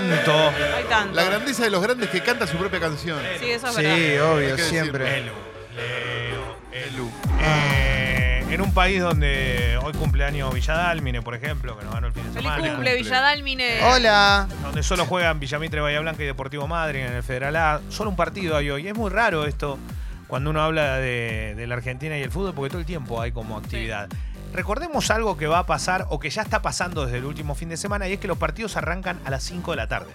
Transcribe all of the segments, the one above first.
tanto. Hay tanto. La grandeza de los grandes que canta su propia canción. Sí, eso es Sí, verdad. obvio, Hay que siempre. Elu, Leo, Elu. Eh, en un país donde hoy cumpleaños Villadalmine, por ejemplo, que nos ganó el fin de Feliz semana. cumple, Villadalmine. Hola. Donde solo juegan Villamitre, Bahía Blanca y Deportivo Madrid en el Federal A. Solo un partido hay hoy. Es muy raro esto cuando uno habla de, de la Argentina y el fútbol, porque todo el tiempo hay como actividad. Recordemos algo que va a pasar o que ya está pasando desde el último fin de semana y es que los partidos arrancan a las 5 de la tarde.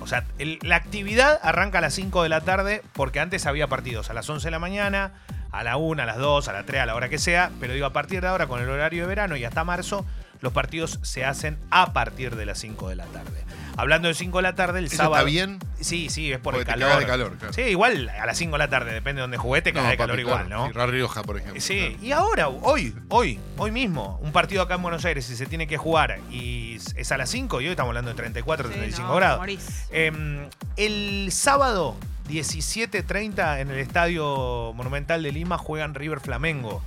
O sea, la actividad arranca a las 5 de la tarde porque antes había partidos a las 11 de la mañana, a la 1, a las 2, a las 3, a la hora que sea. Pero digo, a partir de ahora, con el horario de verano y hasta marzo, los partidos se hacen a partir de las 5 de la tarde. Hablando de 5 de la tarde, el ¿Eso sábado. está bien? Sí, sí, es por Porque el te calor. de calor, claro. Sí, igual a las 5 de la tarde, depende de donde jugué, te cagas de calor igual, claro. ¿no? Sí, Rioja, por ejemplo. Sí, y ahora, hoy, hoy, hoy mismo, un partido acá en Buenos Aires, si se tiene que jugar y es a las 5, y hoy estamos hablando de 34, Sí, 35 no, grados. morís. Eh, el sábado 17.30 en el Estadio Monumental de Lima juegan River Flamengo.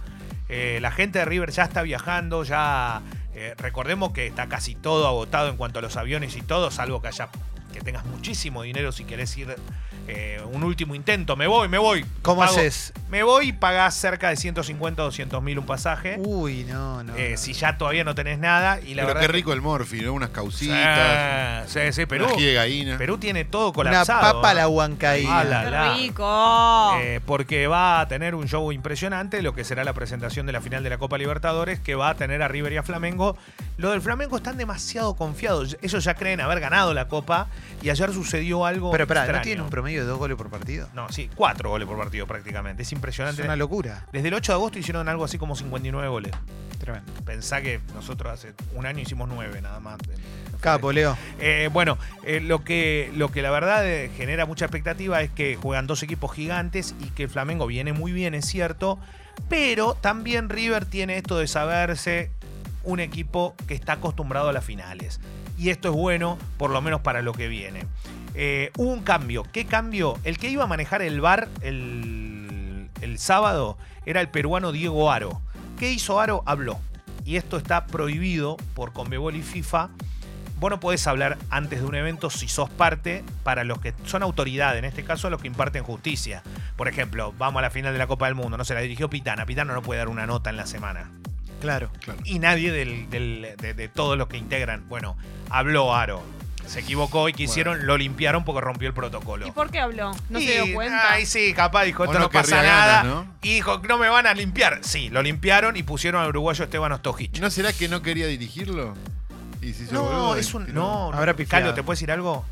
Eh, la gente de River ya está viajando, ya eh, recordemos que está casi todo agotado en cuanto a los aviones y todo, salvo que haya que tengas muchísimo dinero si querés ir eh, un último intento. Me voy, me voy. ¿Cómo Pago- haces? Me voy y pagás cerca de 150 o 200 mil un pasaje. Uy, no, no. eh, no. si ya todavía no tenés nada. Y la Pero verdad qué que- rico el morfi, ¿no? Unas causitas. Sí, sí, sí, Perú. Una ají de gallina. Perú tiene todo Una colapsado. papa a la huancaína. Ah, la- Qué rico. Eh, porque va a tener un show impresionante, lo que será la presentación de la final de la Copa Libertadores, que va a tener a River y a Flamengo. Lo del Flamengo están demasiado confiados. Ellos ya creen haber ganado la Copa y ayer sucedió algo. Pero espera, ¿no extraño. tiene un promedio de dos goles por partido? No, sí, cuatro goles por partido prácticamente. Es Es impresionante. una locura. Desde el 8 de agosto hicieron algo así como 59 goles. Tremendo. Pensá que nosotros hace un año hicimos nueve nada más. Capo, Leo. Eh, bueno, eh, lo, que, lo que la verdad eh, genera mucha expectativa es que juegan dos equipos gigantes y que el Flamengo viene muy bien, es cierto, pero también River tiene esto de saberse un equipo que está acostumbrado a las finales. Y esto es bueno, por lo menos para lo que viene. Eh, hubo un cambio. ¿Qué cambio? El que iba a manejar el bar el, el sábado era el peruano Diego Aro. ¿Qué hizo Aro? Habló. Y esto está prohibido por Conmebol y FIFA. Vos no podés hablar antes de un evento si sos parte para los que son autoridad, en este caso los que imparten justicia. Por ejemplo, vamos a la final de la Copa del Mundo, no se la dirigió Pitana. Pitana no puede dar una nota en la semana. Claro. Claro. Y nadie del- del- de, de todos los que integran. Bueno, habló Aro. Se equivocó y quisieron, lo limpiaron porque rompió el protocolo. ¿Y por qué habló? ¿No Y, se dio cuenta? Ay, sí, capaz dijo, esto no no, pasa nada. ganas, ¿no? Y dijo, no me van a limpiar. Sí, lo limpiaron y pusieron al uruguayo Esteban Ostojic. ¿No será que no quería dirigirlo? Y No, boludo es un. No, no. Habrá. Calio, ¿te puedes decir algo?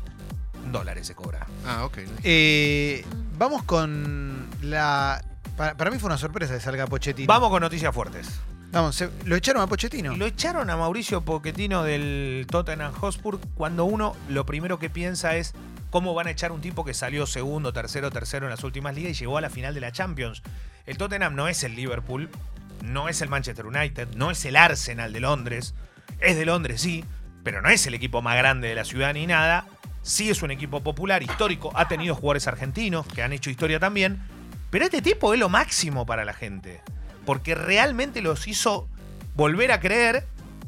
Dólares se cobra. Ah, ok. Eh, vamos con la. Para, para mí fue una sorpresa que salga Pochettino. Vamos con noticias fuertes. Vamos, lo echaron a Pochettino. Lo echaron a Mauricio Pochettino del Tottenham Hotspur cuando uno lo primero que piensa es cómo van a echar un tipo que salió segundo, tercero, tercero en las últimas ligas y llegó a la final de la Champions. El Tottenham no es el Liverpool, no es el Manchester United, no es el Arsenal de Londres. Es de Londres, sí, pero no es el equipo más grande de la ciudad ni nada. Sí es un equipo popular, histórico, ha tenido jugadores argentinos que han hecho historia también. Pero este tipo es lo máximo para la gente. Porque realmente los hizo volver a creer,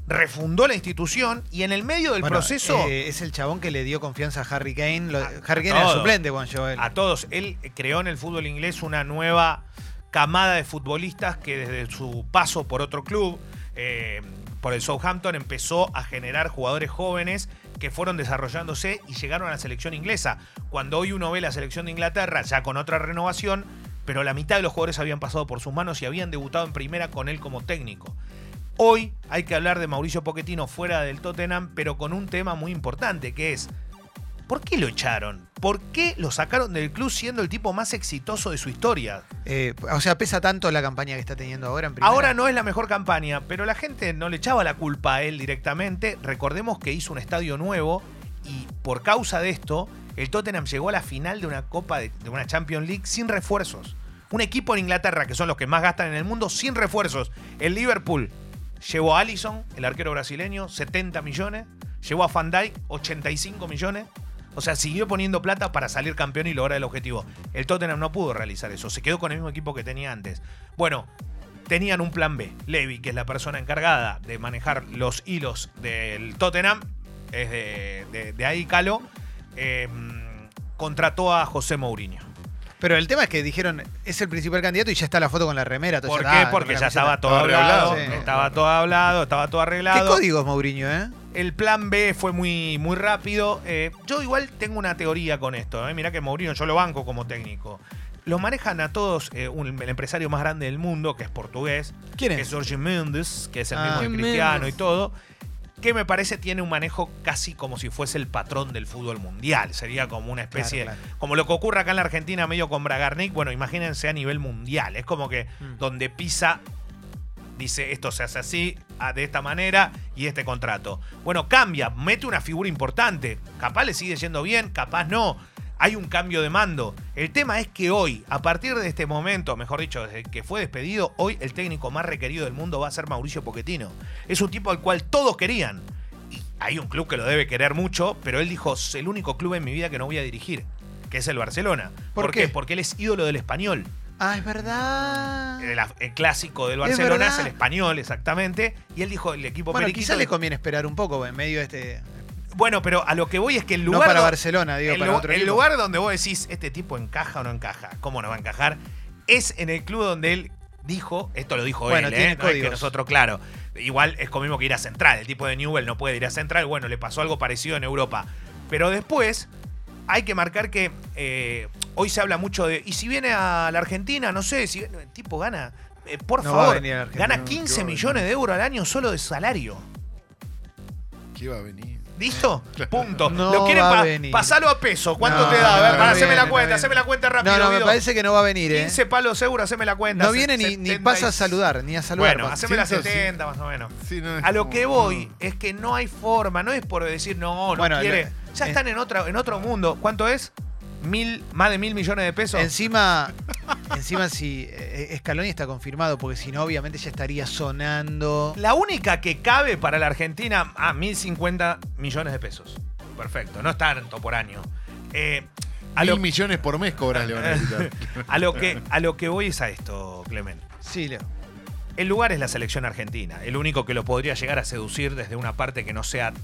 refundó la institución y en el medio del Bueno, proceso eh, es el chabón que le dio confianza a Harry Kane. Lo- A- Harry Kane era suplente cuando llegó él. a todos, él creó en el fútbol inglés una nueva camada de futbolistas que desde su paso por otro club, eh, por el Southampton, empezó a generar jugadores jóvenes que fueron desarrollándose y llegaron a la selección inglesa. Cuando hoy uno ve la selección de Inglaterra, ya con otra renovación, pero la mitad de los jugadores habían pasado por sus manos y habían debutado en primera con él como técnico. Hoy hay que hablar de Mauricio Pochettino fuera del Tottenham, pero con un tema muy importante, que es ¿por qué lo echaron? ¿Por qué lo sacaron del club siendo el tipo más exitoso de su historia? Eh, o sea, pesa tanto la campaña que está teniendo ahora en primera. Ahora no es la mejor campaña, pero la gente no le echaba la culpa a él directamente. Recordemos que hizo un estadio nuevo y por causa de esto, el Tottenham llegó a la final de una Copa de, una Champions League sin refuerzos. Un equipo en Inglaterra, que son los que más gastan en el mundo, sin refuerzos. El Liverpool llevó a Allison, el arquero brasileño, 70 millones. Llevó a Van Dijk, 85 millones. O sea, siguió poniendo plata para salir campeón y lograr el objetivo. El Tottenham no pudo realizar eso. Se quedó con el mismo equipo que tenía antes. Bueno, tenían un plan B. Levy, que es la persona encargada de manejar los hilos del Tottenham, es de, de- de ahí Calo, eh, contrató a José Mourinho. Pero el tema es que dijeron, es el principal candidato y ya está la foto con la remera. todo ¿Por ya qué? está, Porque ya estaba camiseta. todo Estaba hablado, sí. estaba todo hablado, estaba todo ¿Qué arreglado. códigos Mourinho, eh? El plan B fue muy, muy rápido. Eh, yo igual tengo una teoría con esto. ¿eh? Mirá que Mourinho yo lo banco como técnico. Los manejan a todos eh, un- el empresario más grande del mundo, que es portugués, ¿Quién que es? es Jorge Mendes, que es el Ah. mismo de Mendes. Cristiano y todo, que me parece tiene un manejo casi como si fuese el patrón del fútbol mundial. Sería como una especie, Claro, claro. como lo que ocurre acá en la Argentina medio con Bragarnik, bueno, imagínense a nivel mundial. Es como que Mm. donde pisa dice esto se hace así, de esta manera y este contrato. Bueno, cambia, mete una figura importante. Capaz le sigue yendo bien, capaz no. Hay un cambio de mando. El tema es que hoy, a partir de este momento, mejor dicho, desde que fue despedido, hoy el técnico más requerido del mundo va a ser Mauricio Pochettino. Es un tipo al cual todos querían. Y hay un club que lo debe querer mucho, pero él dijo, es el único club en mi vida que no voy a dirigir, que es el Barcelona. ¿Por qué? Porque él es ídolo del español. Ah, es verdad. El, el clásico del Barcelona es, el español, exactamente. Y él dijo, el equipo Bueno, quizás le conviene esperar un poco en medio de este. Bueno, pero a lo que voy es que el No lugar. para do- Barcelona, digo, el, para lu- otro el equipo. lugar donde vos decís, este tipo encaja o no encaja, ¿cómo no va a encajar? Es en el club donde él dijo, esto lo dijo Bueno, él, tiene ¿eh? No es que códigos. nosotros, claro. Igual es como mismo que ir a Central. El tipo de Newell no puede ir a Central. Bueno, le pasó algo parecido en Europa. Pero después hay que marcar que eh, hoy se habla mucho de. Y si viene a la Argentina, no sé, si el tipo gana. eh, por No va a favor, venir a la Argentina, gana no, 15 ¿qué va a millones de euros al año solo de salario. ¿Qué va a venir? ¿Listo? Punto. No Lo quieren va a pa- venir. pasalo a peso. ¿Cuánto No, te da? A ver, no para, viene, haceme la no cuenta, viene. haceme la cuenta rápido. No, no, me Guido. parece que no va a venir, ¿eh? 15 palos seguro, haceme la cuenta. No viene ni, ni 70 pasa a saludar, ni a saludar. Bueno, pasa. haceme la 100, 70 más o menos. Sí, no, es A lo como- que voy es que no hay forma, no es por decir no, no Bueno, quiere. lo- ya eh. están en, otra, en otro mundo. ¿Cuánto es? Mil, más de mil millones de pesos. Encima, encima si eh, Scaloni está confirmado, porque si no, obviamente ya estaría sonando. La única que cabe para la Argentina, a 1.050 millones de pesos. Perfecto, no es tanto por año. Eh, a, Mil lo, millones por mes cobras, a lo que, a lo que voy es a esto, Clemente. Sí, Leo. El lugar es la selección argentina. El único que lo podría llegar a seducir desde una parte que no sea.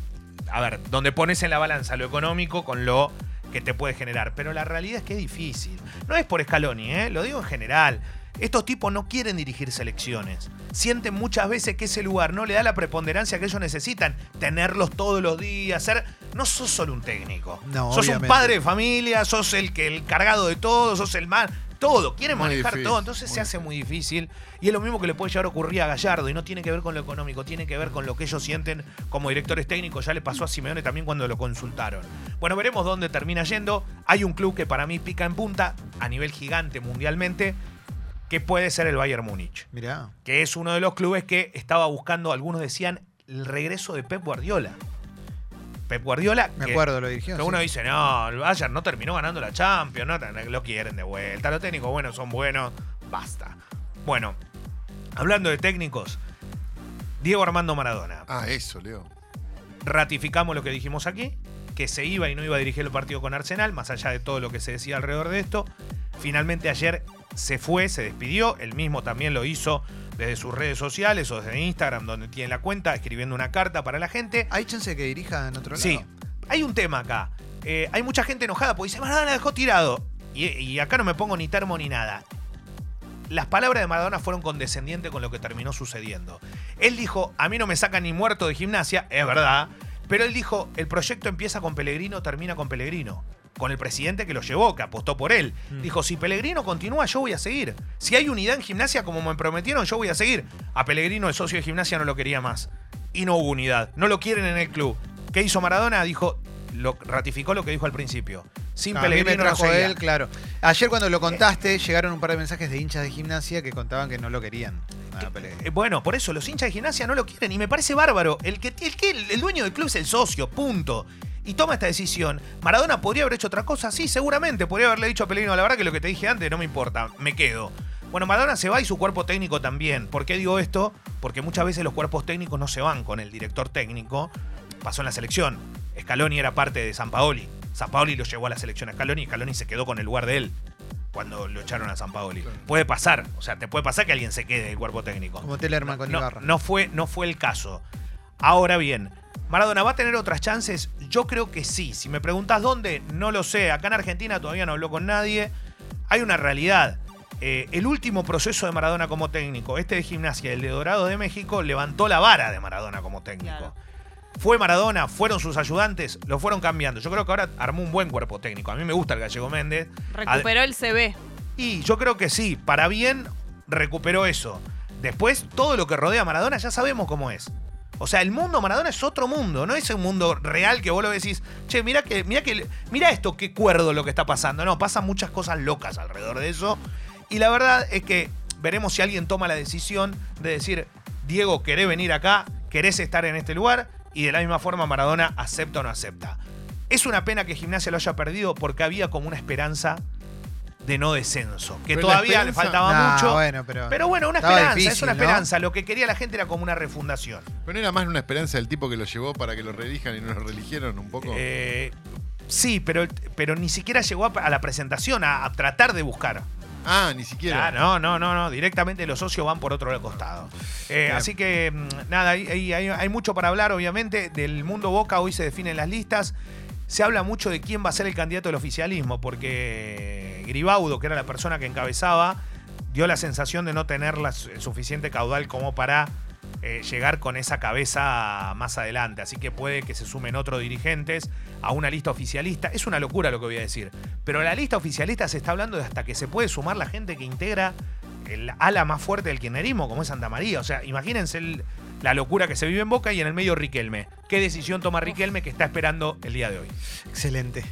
A ver, donde pones en la balanza lo económico con lo que te puede generar. Pero la realidad es que es difícil. No es por Scaloni, ¿eh? lo digo en general. Estos tipos no quieren dirigir selecciones. Sienten muchas veces que ese lugar no le da la preponderancia que ellos necesitan. Tenerlos todos los días, ser. No sos solo un técnico. No, sos obviamente. un padre de familia, sos el que el cargado de todo, sos el más. Todo, quieren Muy manejar todo. Entonces se hace muy difícil. Y es lo mismo que le puede llegar a ocurrir a Gallardo. Y no tiene que ver con lo económico, tiene que ver con lo que ellos sienten como directores técnicos. Ya le pasó a Simeone también cuando lo consultaron. Bueno, veremos dónde termina yendo. Hay un club que para mí pica en punta, a nivel gigante mundialmente, que puede ser el Bayern Múnich. Mirá. Que es uno de los clubes que estaba buscando, algunos decían, el regreso de Pep Guardiola. Pep Guardiola. Me que- acuerdo, lo dirigió. que sí. uno dice, no, el Bayern no terminó ganando la Champions, no, lo quieren de vuelta. Los técnicos buenos son buenos, basta. Bueno, hablando de técnicos, Diego Armando Maradona. Ah, eso, Leo. Ratificamos lo que dijimos aquí, que se iba y no iba a dirigir el partido con Arsenal, más allá de todo lo que se decía alrededor de esto. Finalmente ayer se fue, se despidió, él mismo también lo hizo desde sus redes sociales o desde Instagram, donde tiene la cuenta, escribiendo una carta para la gente. ¿Hay chance de que dirija en otro lado? Sí, hay un tema acá. Eh, hay mucha gente enojada porque dice, Maradona la dejó tirado. Y, y acá no me pongo ni termo ni nada. Las palabras de Maradona fueron condescendientes con lo que terminó sucediendo. Él dijo, a mí no me sacan ni muerto de gimnasia, es verdad. Pero él dijo, el proyecto empieza con Pellegrino, termina con Pellegrino. Con el presidente que lo llevó, que apostó por él. Mm. Dijo, si Pellegrino continúa, yo voy a seguir. Si hay unidad en gimnasia, como me prometieron, yo voy a seguir. A Pellegrino, el socio de gimnasia, no lo quería más. Y no hubo unidad. No lo quieren en el club. ¿Qué hizo Maradona? Dijo, lo, ratificó lo que dijo al principio. Sin Pellegrino no seguía. él, claro. Ayer cuando lo contaste, llegaron un par de mensajes de hinchas de gimnasia que contaban que no lo querían. Eh, Bueno, por eso los hinchas de gimnasia no lo quieren y me parece bárbaro. El que el, que, el dueño del club es el socio, punto. Y toma esta decisión. Maradona podría haber hecho otra cosa, sí, seguramente. Podría haberle dicho a Pellegrino, la verdad que lo que te dije antes no me importa, me quedo. Bueno, Maradona se va y su cuerpo técnico también. ¿Por qué digo esto? Porque muchas veces los cuerpos técnicos no se van con el director técnico. Pasó en la selección. Scaloni era parte de San Paoli. San Paoli lo llevó a la selección a Scaloni y Scaloni se quedó con el lugar de él cuando lo echaron a San Paoli. Puede pasar, o sea, te puede pasar que alguien se quede del cuerpo técnico Como Tellerman con no, Ibarra. no fue, no fue el caso. Ahora bien, Maradona va a tener otras chances. Yo creo que sí. Si me preguntas dónde, no lo sé. Acá en Argentina todavía no habló con nadie. Hay una realidad. Eh, el último proceso de Maradona como técnico, este de gimnasia, el de Dorado de México, levantó la vara de Maradona como técnico. Claro. Fue Maradona, fueron sus ayudantes, lo fueron cambiando. Yo creo que ahora armó un buen cuerpo técnico. A mí me gusta el gallego Méndez. Recuperó el CB. Y yo creo que sí, para bien recuperó eso. Después, todo lo que rodea a Maradona ya sabemos cómo es. O sea, el mundo Maradona es otro mundo, no es un mundo real que vos lo decís, che, mira que, mira que, mira esto, qué cuerdo lo que está pasando. No, pasan muchas cosas locas alrededor de eso. Y la verdad es que veremos si alguien toma la decisión de decir, Diego, ¿querés venir acá? ¿Querés estar en este lugar? Y de la misma forma Maradona acepta o no acepta. Es una pena que Gimnasia lo haya perdido porque había como una esperanza de no descenso, que Pero todavía le faltaba Nah, mucho. bueno, pero- pero bueno, una esperanza, es una ¿no? esperanza. Lo que quería la gente era como una refundación. Pero no era más una esperanza del tipo que lo llevó para que lo reelijan y no lo reeligieron un poco. Eh, sí, pero, pero ni siquiera llegó a, la presentación, a, a tratar de buscar. ah, ni siquiera. Ah, no, no, no, no. Directamente los socios van por otro costado. Eh, así que, mm, nada, hay, hay- hay- hay mucho para hablar, obviamente. Del mundo Boca hoy se definen las listas. Se habla mucho de quién va a ser el candidato del oficialismo, porque Gribaudo, que era la persona que encabezaba, dio la sensación de no tener suficiente caudal como para eh, llegar con esa cabeza más adelante. Así que puede que se sumen otros dirigentes a una lista oficialista. Es una locura lo que voy a decir. Pero la lista oficialista se está hablando de hasta que se puede sumar la gente que integra el ala más fuerte del kirchnerismo, como es Santa María. O sea, imagínense la locura que se vive en Boca y en el medio Riquelme. ¿Qué decisión toma Riquelme que está esperando el día de hoy? Excelente.